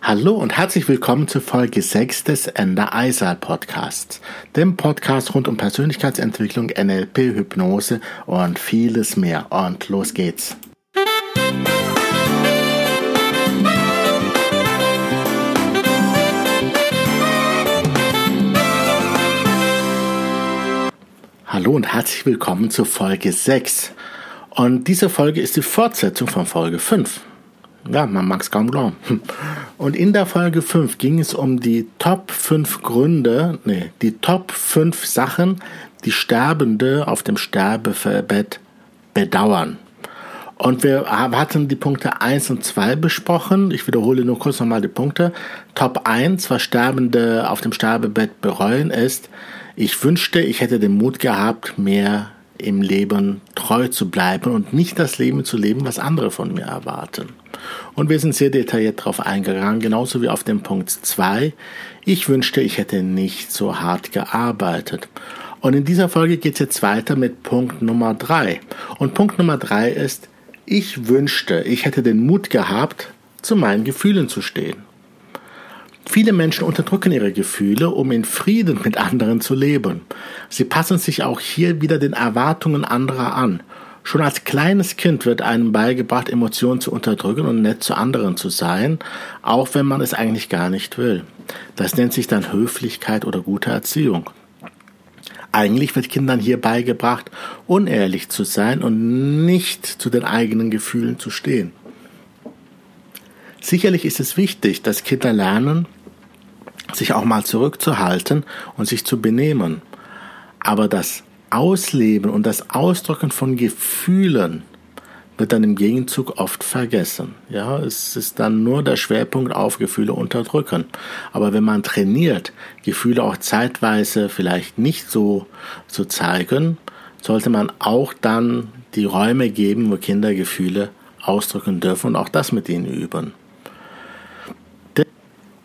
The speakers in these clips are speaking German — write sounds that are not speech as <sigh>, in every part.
Hallo und herzlich willkommen zu Folge 6 des Ender Eisal Podcasts, dem Podcast rund um Persönlichkeitsentwicklung, NLP, Hypnose und vieles mehr. Und los geht's. Hallo und herzlich willkommen zu Folge 6. Und diese Folge ist die Fortsetzung von Folge 5. Ja, man mag es kaum glauben. <laughs> Und in der Folge 5 ging es um die Top 5 Gründe, nee, die Top 5 Sachen, die Sterbende auf dem Sterbebett bedauern. Und wir hatten die Punkte 1 und 2 besprochen. Ich wiederhole nur kurz nochmal die Punkte. Top 1, was Sterbende auf dem Sterbebett bereuen, ist, ich wünschte, ich hätte den Mut gehabt, mehr im Leben treu zu bleiben und nicht das Leben zu leben, was andere von mir erwarten. Und wir sind sehr detailliert darauf eingegangen, genauso wie auf den Punkt 2. Ich wünschte, ich hätte nicht so hart gearbeitet. Und in dieser Folge geht es jetzt weiter mit Punkt Nummer 3. Und Punkt Nummer 3 ist, ich wünschte, ich hätte den Mut gehabt, zu meinen Gefühlen zu stehen. Viele Menschen unterdrücken ihre Gefühle, um in Frieden mit anderen zu leben. Sie passen sich auch hier wieder den Erwartungen anderer an. Schon als kleines Kind wird einem beigebracht, Emotionen zu unterdrücken und nett zu anderen zu sein, auch wenn man es eigentlich gar nicht will. Das nennt sich dann Höflichkeit oder gute Erziehung. Eigentlich wird Kindern hier beigebracht, unehrlich zu sein und nicht zu den eigenen Gefühlen zu stehen. Sicherlich ist es wichtig, dass Kinder lernen, sich auch mal zurückzuhalten und sich zu benehmen. Aber das Ausleben und das Ausdrücken von Gefühlen wird dann im Gegenzug oft vergessen. Ja, es ist dann nur der Schwerpunkt auf Gefühle unterdrücken. Aber wenn man trainiert, Gefühle auch zeitweise vielleicht nicht so zu zeigen, sollte man auch dann die Räume geben, wo Kinder Gefühle ausdrücken dürfen und auch das mit ihnen üben.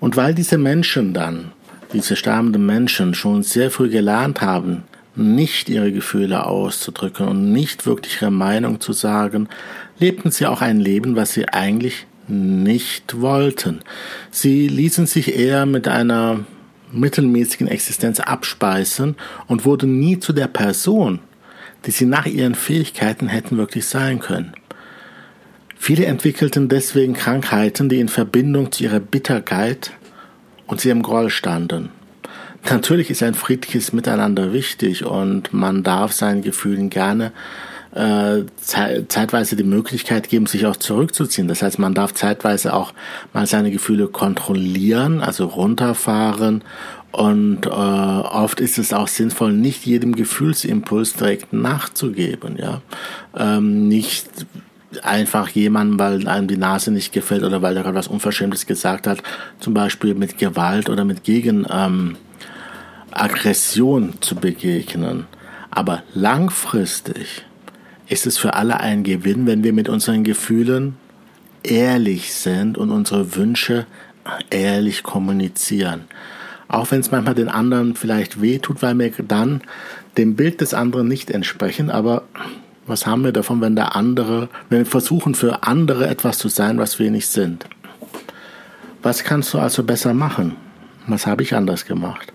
Und weil diese Menschen dann, diese sterbenden Menschen schon sehr früh gelernt haben, nicht ihre Gefühle auszudrücken und nicht wirklich ihre Meinung zu sagen, lebten sie auch ein Leben, was sie eigentlich nicht wollten. Sie ließen sich eher mit einer mittelmäßigen Existenz abspeisen und wurden nie zu der Person, die sie nach ihren Fähigkeiten hätten wirklich sein können. Viele entwickelten deswegen Krankheiten, die in Verbindung zu ihrer Bitterkeit und ihrem Groll standen. Natürlich ist ein friedliches Miteinander wichtig und man darf seinen Gefühlen gerne äh, zeitweise die Möglichkeit geben, sich auch zurückzuziehen. Das heißt, man darf zeitweise auch mal seine Gefühle kontrollieren, also runterfahren. Und äh, oft ist es auch sinnvoll, nicht jedem Gefühlsimpuls direkt nachzugeben. Ja, ähm, nicht einfach jemanden, weil einem die Nase nicht gefällt oder weil er gerade was Unverschämtes gesagt hat, zum Beispiel mit Gewalt oder mit Gegen ähm, zu begegnen. Aber langfristig ist es für alle ein Gewinn, wenn wir mit unseren Gefühlen ehrlich sind und unsere Wünsche ehrlich kommunizieren. Auch wenn es manchmal den anderen vielleicht wehtut, weil wir dann dem Bild des anderen nicht entsprechen, aber was haben wir davon, wenn der andere, wenn wir versuchen für andere etwas zu sein, was wir nicht sind? Was kannst du also besser machen? Was habe ich anders gemacht?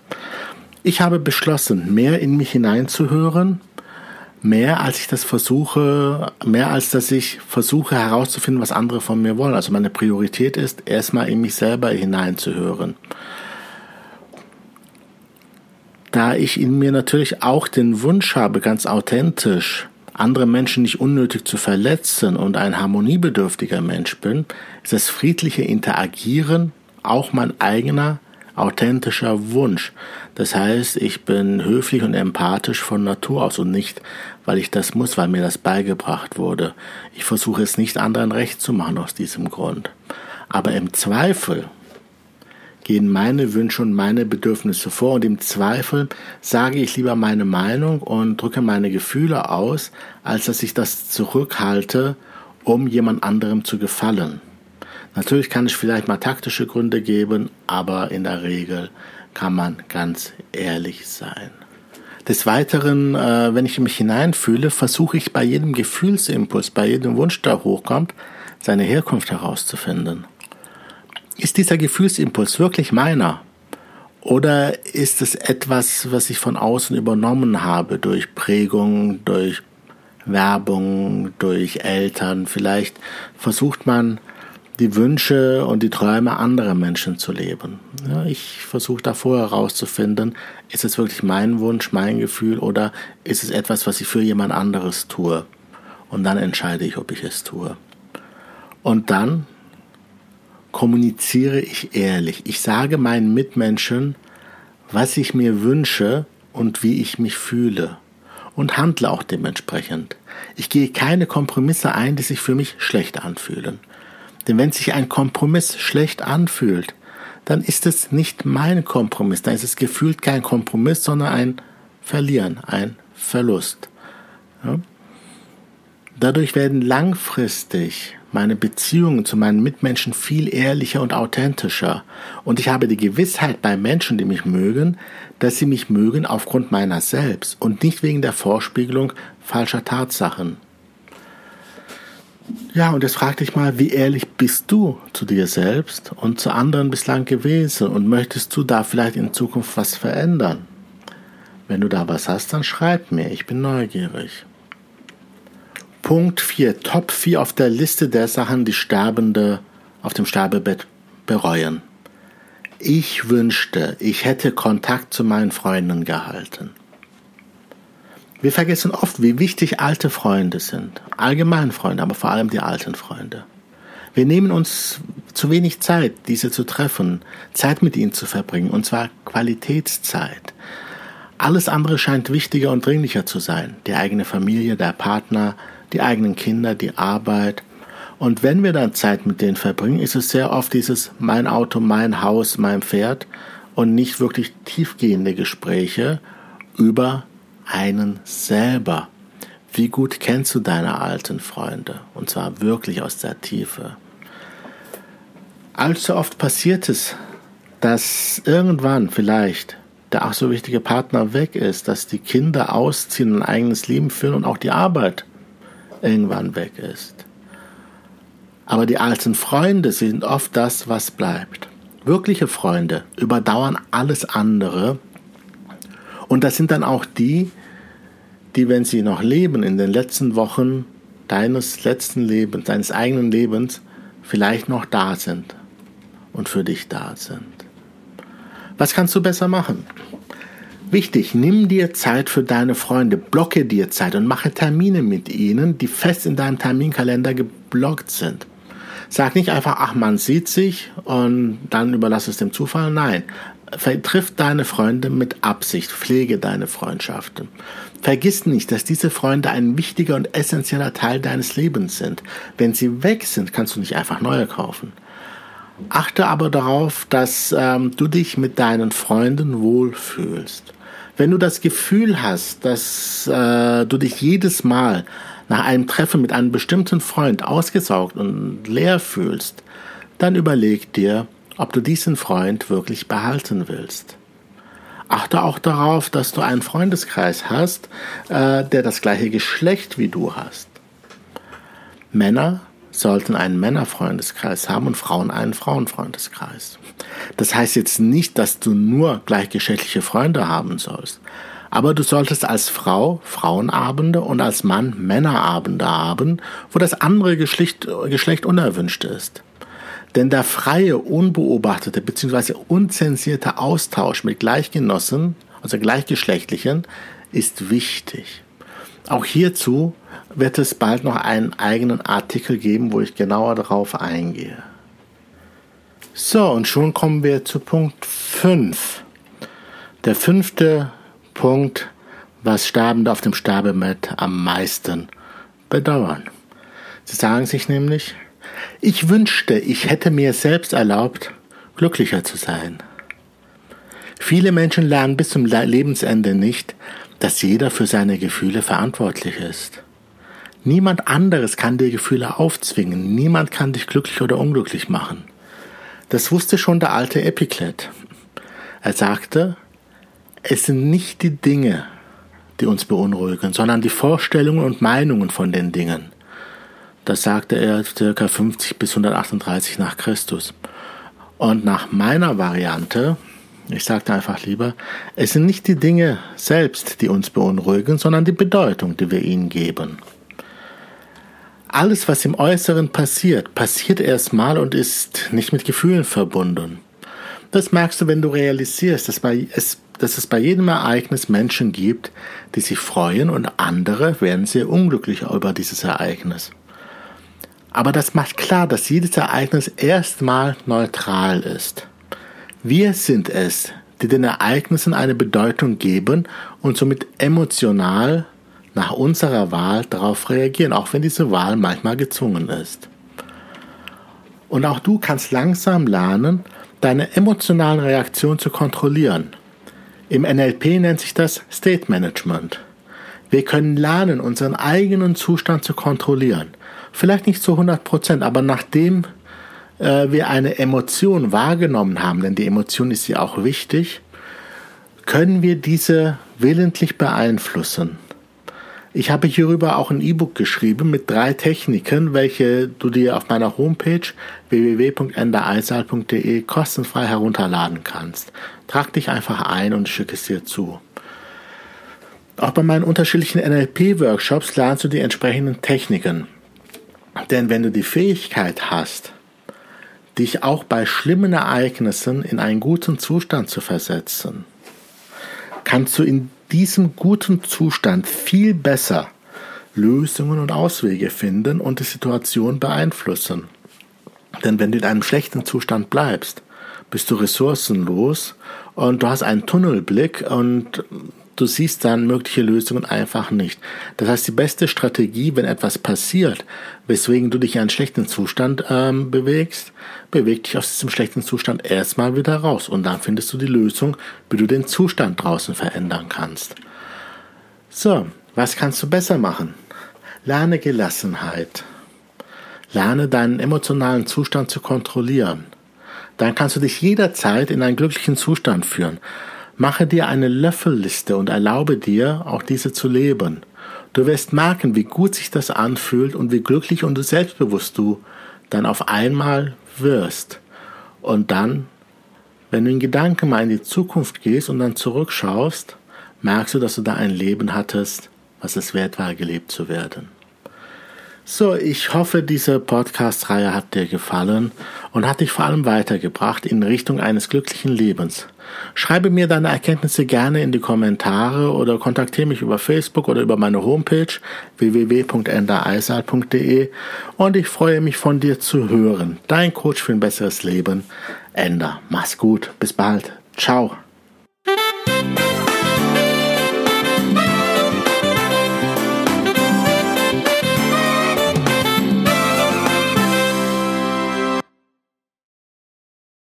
Ich habe beschlossen, mehr in mich hineinzuhören, mehr als ich das versuche, mehr als dass ich versuche herauszufinden, was andere von mir wollen. Also meine Priorität ist, erstmal in mich selber hineinzuhören. Da ich in mir natürlich auch den Wunsch habe, ganz authentisch andere Menschen nicht unnötig zu verletzen und ein harmoniebedürftiger Mensch bin, ist das friedliche Interagieren auch mein eigener authentischer Wunsch. Das heißt, ich bin höflich und empathisch von Natur aus und nicht, weil ich das muss, weil mir das beigebracht wurde. Ich versuche es nicht anderen recht zu machen aus diesem Grund. Aber im Zweifel gehen meine Wünsche und meine Bedürfnisse vor und im Zweifel sage ich lieber meine Meinung und drücke meine Gefühle aus, als dass ich das zurückhalte, um jemand anderem zu gefallen. Natürlich kann es vielleicht mal taktische Gründe geben, aber in der Regel kann man ganz ehrlich sein. Des Weiteren, äh, wenn ich mich hineinfühle, versuche ich bei jedem Gefühlsimpuls, bei jedem Wunsch, der hochkommt, seine Herkunft herauszufinden. Ist dieser Gefühlsimpuls wirklich meiner? Oder ist es etwas, was ich von außen übernommen habe durch Prägung, durch Werbung, durch Eltern? Vielleicht versucht man die Wünsche und die Träume anderer Menschen zu leben. Ja, ich versuche da vorher herauszufinden, ist es wirklich mein Wunsch, mein Gefühl oder ist es etwas, was ich für jemand anderes tue? Und dann entscheide ich, ob ich es tue. Und dann kommuniziere ich ehrlich. Ich sage meinen Mitmenschen, was ich mir wünsche und wie ich mich fühle. Und handle auch dementsprechend. Ich gehe keine Kompromisse ein, die sich für mich schlecht anfühlen. Denn wenn sich ein Kompromiss schlecht anfühlt, dann ist es nicht mein Kompromiss, dann ist es gefühlt kein Kompromiss, sondern ein Verlieren, ein Verlust. Ja? Dadurch werden langfristig meine Beziehungen zu meinen Mitmenschen viel ehrlicher und authentischer. Und ich habe die Gewissheit bei Menschen, die mich mögen, dass sie mich mögen aufgrund meiner selbst und nicht wegen der Vorspiegelung falscher Tatsachen. Ja, und jetzt frag dich mal, wie ehrlich bist du zu dir selbst und zu anderen bislang gewesen und möchtest du da vielleicht in Zukunft was verändern? Wenn du da was hast, dann schreib mir, ich bin neugierig. Punkt 4, Top 4 auf der Liste der Sachen, die Sterbende auf dem Sterbebett bereuen. Ich wünschte, ich hätte Kontakt zu meinen Freunden gehalten. Wir vergessen oft, wie wichtig alte Freunde sind. Allgemein Freunde, aber vor allem die alten Freunde. Wir nehmen uns zu wenig Zeit, diese zu treffen, Zeit mit ihnen zu verbringen, und zwar Qualitätszeit. Alles andere scheint wichtiger und dringlicher zu sein. Die eigene Familie, der Partner, die eigenen Kinder, die Arbeit. Und wenn wir dann Zeit mit denen verbringen, ist es sehr oft dieses mein Auto, mein Haus, mein Pferd und nicht wirklich tiefgehende Gespräche über einen selber. Wie gut kennst du deine alten Freunde? Und zwar wirklich aus der Tiefe. Allzu oft passiert es, dass irgendwann vielleicht der auch so wichtige Partner weg ist, dass die Kinder ausziehen, ein eigenes Leben führen und auch die Arbeit irgendwann weg ist. Aber die alten Freunde sind oft das, was bleibt. Wirkliche Freunde überdauern alles andere. Und das sind dann auch die, die, wenn sie noch leben, in den letzten Wochen deines letzten Lebens, deines eigenen Lebens, vielleicht noch da sind und für dich da sind. Was kannst du besser machen? Wichtig, nimm dir Zeit für deine Freunde, blocke dir Zeit und mache Termine mit ihnen, die fest in deinem Terminkalender geblockt sind. Sag nicht einfach, ach, man sieht sich und dann überlass es dem Zufall. Nein, vertriff deine Freunde mit Absicht, pflege deine Freundschaften. Vergiss nicht, dass diese Freunde ein wichtiger und essentieller Teil deines Lebens sind. Wenn sie weg sind, kannst du nicht einfach neue kaufen. Achte aber darauf, dass ähm, du dich mit deinen Freunden wohlfühlst. Wenn du das Gefühl hast, dass äh, du dich jedes Mal nach einem Treffen mit einem bestimmten Freund ausgesaugt und leer fühlst, dann überleg dir, ob du diesen Freund wirklich behalten willst. Achte auch darauf, dass du einen Freundeskreis hast, äh, der das gleiche Geschlecht wie du hast. Männer sollten einen Männerfreundeskreis haben und Frauen einen Frauenfreundeskreis. Das heißt jetzt nicht, dass du nur gleichgeschlechtliche Freunde haben sollst. Aber du solltest als Frau Frauenabende und als Mann Männerabende haben, wo das andere Geschlecht, Geschlecht unerwünscht ist. Denn der freie, unbeobachtete bzw. unzensierte Austausch mit Gleichgenossen, also Gleichgeschlechtlichen, ist wichtig. Auch hierzu wird es bald noch einen eigenen Artikel geben, wo ich genauer darauf eingehe. So, und schon kommen wir zu Punkt 5. Der fünfte Punkt, was Sterbende auf dem Sterbebett am meisten bedauern. Sie sagen sich nämlich, ich wünschte, ich hätte mir selbst erlaubt, glücklicher zu sein. Viele Menschen lernen bis zum Lebensende nicht, dass jeder für seine Gefühle verantwortlich ist. Niemand anderes kann dir Gefühle aufzwingen, niemand kann dich glücklich oder unglücklich machen. Das wusste schon der alte Epiklet. Er sagte, es sind nicht die Dinge, die uns beunruhigen, sondern die Vorstellungen und Meinungen von den Dingen. Das sagte er ca. 50 bis 138 nach Christus. Und nach meiner Variante, ich sagte einfach lieber, es sind nicht die Dinge selbst, die uns beunruhigen, sondern die Bedeutung, die wir ihnen geben. Alles, was im Äußeren passiert, passiert erstmal und ist nicht mit Gefühlen verbunden. Das merkst du, wenn du realisierst, dass, bei, es, dass es bei jedem Ereignis Menschen gibt, die sich freuen und andere werden sehr unglücklich über dieses Ereignis. Aber das macht klar, dass jedes Ereignis erstmal neutral ist. Wir sind es, die den Ereignissen eine Bedeutung geben und somit emotional nach unserer Wahl darauf reagieren, auch wenn diese Wahl manchmal gezwungen ist. Und auch du kannst langsam lernen, deine emotionalen Reaktionen zu kontrollieren. Im NLP nennt sich das State Management. Wir können lernen, unseren eigenen Zustand zu kontrollieren. Vielleicht nicht zu 100 Prozent, aber nachdem äh, wir eine Emotion wahrgenommen haben, denn die Emotion ist ja auch wichtig, können wir diese willentlich beeinflussen. Ich habe hierüber auch ein E-Book geschrieben mit drei Techniken, welche du dir auf meiner Homepage www.endereisal.de kostenfrei herunterladen kannst. Trag dich einfach ein und schicke es dir zu. Auch bei meinen unterschiedlichen NLP-Workshops lernst du die entsprechenden Techniken. Denn wenn du die Fähigkeit hast, dich auch bei schlimmen Ereignissen in einen guten Zustand zu versetzen, kannst du in diesem guten Zustand viel besser Lösungen und Auswege finden und die Situation beeinflussen. Denn wenn du in einem schlechten Zustand bleibst, bist du ressourcenlos und du hast einen Tunnelblick und du siehst dann mögliche Lösungen einfach nicht. Das heißt, die beste Strategie, wenn etwas passiert, weswegen du dich in einen schlechten Zustand ähm, bewegst, beweg dich aus diesem schlechten Zustand erstmal wieder raus und dann findest du die Lösung, wie du den Zustand draußen verändern kannst. So, was kannst du besser machen? Lerne Gelassenheit. Lerne deinen emotionalen Zustand zu kontrollieren. Dann kannst du dich jederzeit in einen glücklichen Zustand führen. Mache dir eine Löffelliste und erlaube dir, auch diese zu leben. Du wirst merken, wie gut sich das anfühlt und wie glücklich und selbstbewusst du dann auf einmal wirst. Und dann, wenn du in Gedanken mal in die Zukunft gehst und dann zurückschaust, merkst du, dass du da ein Leben hattest, was es wert war, gelebt zu werden. So, ich hoffe, diese Podcast-Reihe hat dir gefallen und hat dich vor allem weitergebracht in Richtung eines glücklichen Lebens. Schreibe mir deine Erkenntnisse gerne in die Kommentare oder kontaktiere mich über Facebook oder über meine Homepage www.endereisal.de und ich freue mich von dir zu hören. Dein Coach für ein besseres Leben, Ender. Mach's gut. Bis bald. Ciao.